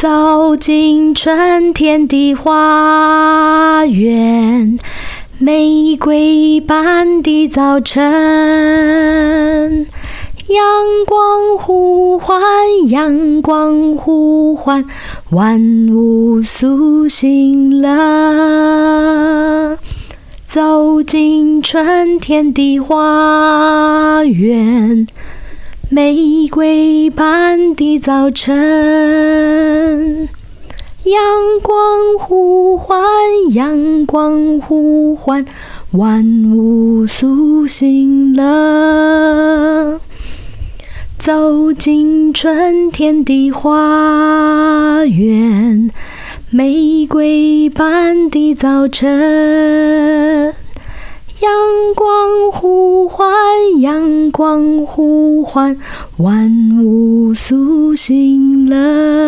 走进春天的花园，玫瑰般的早晨。阳光呼唤，阳光呼唤，万物苏醒了。走进春天的花园，玫瑰般的早晨。阳光呼唤，阳光呼唤，万物苏醒了。走进春天的花园，玫瑰般的早晨。光呼唤，万物苏醒了。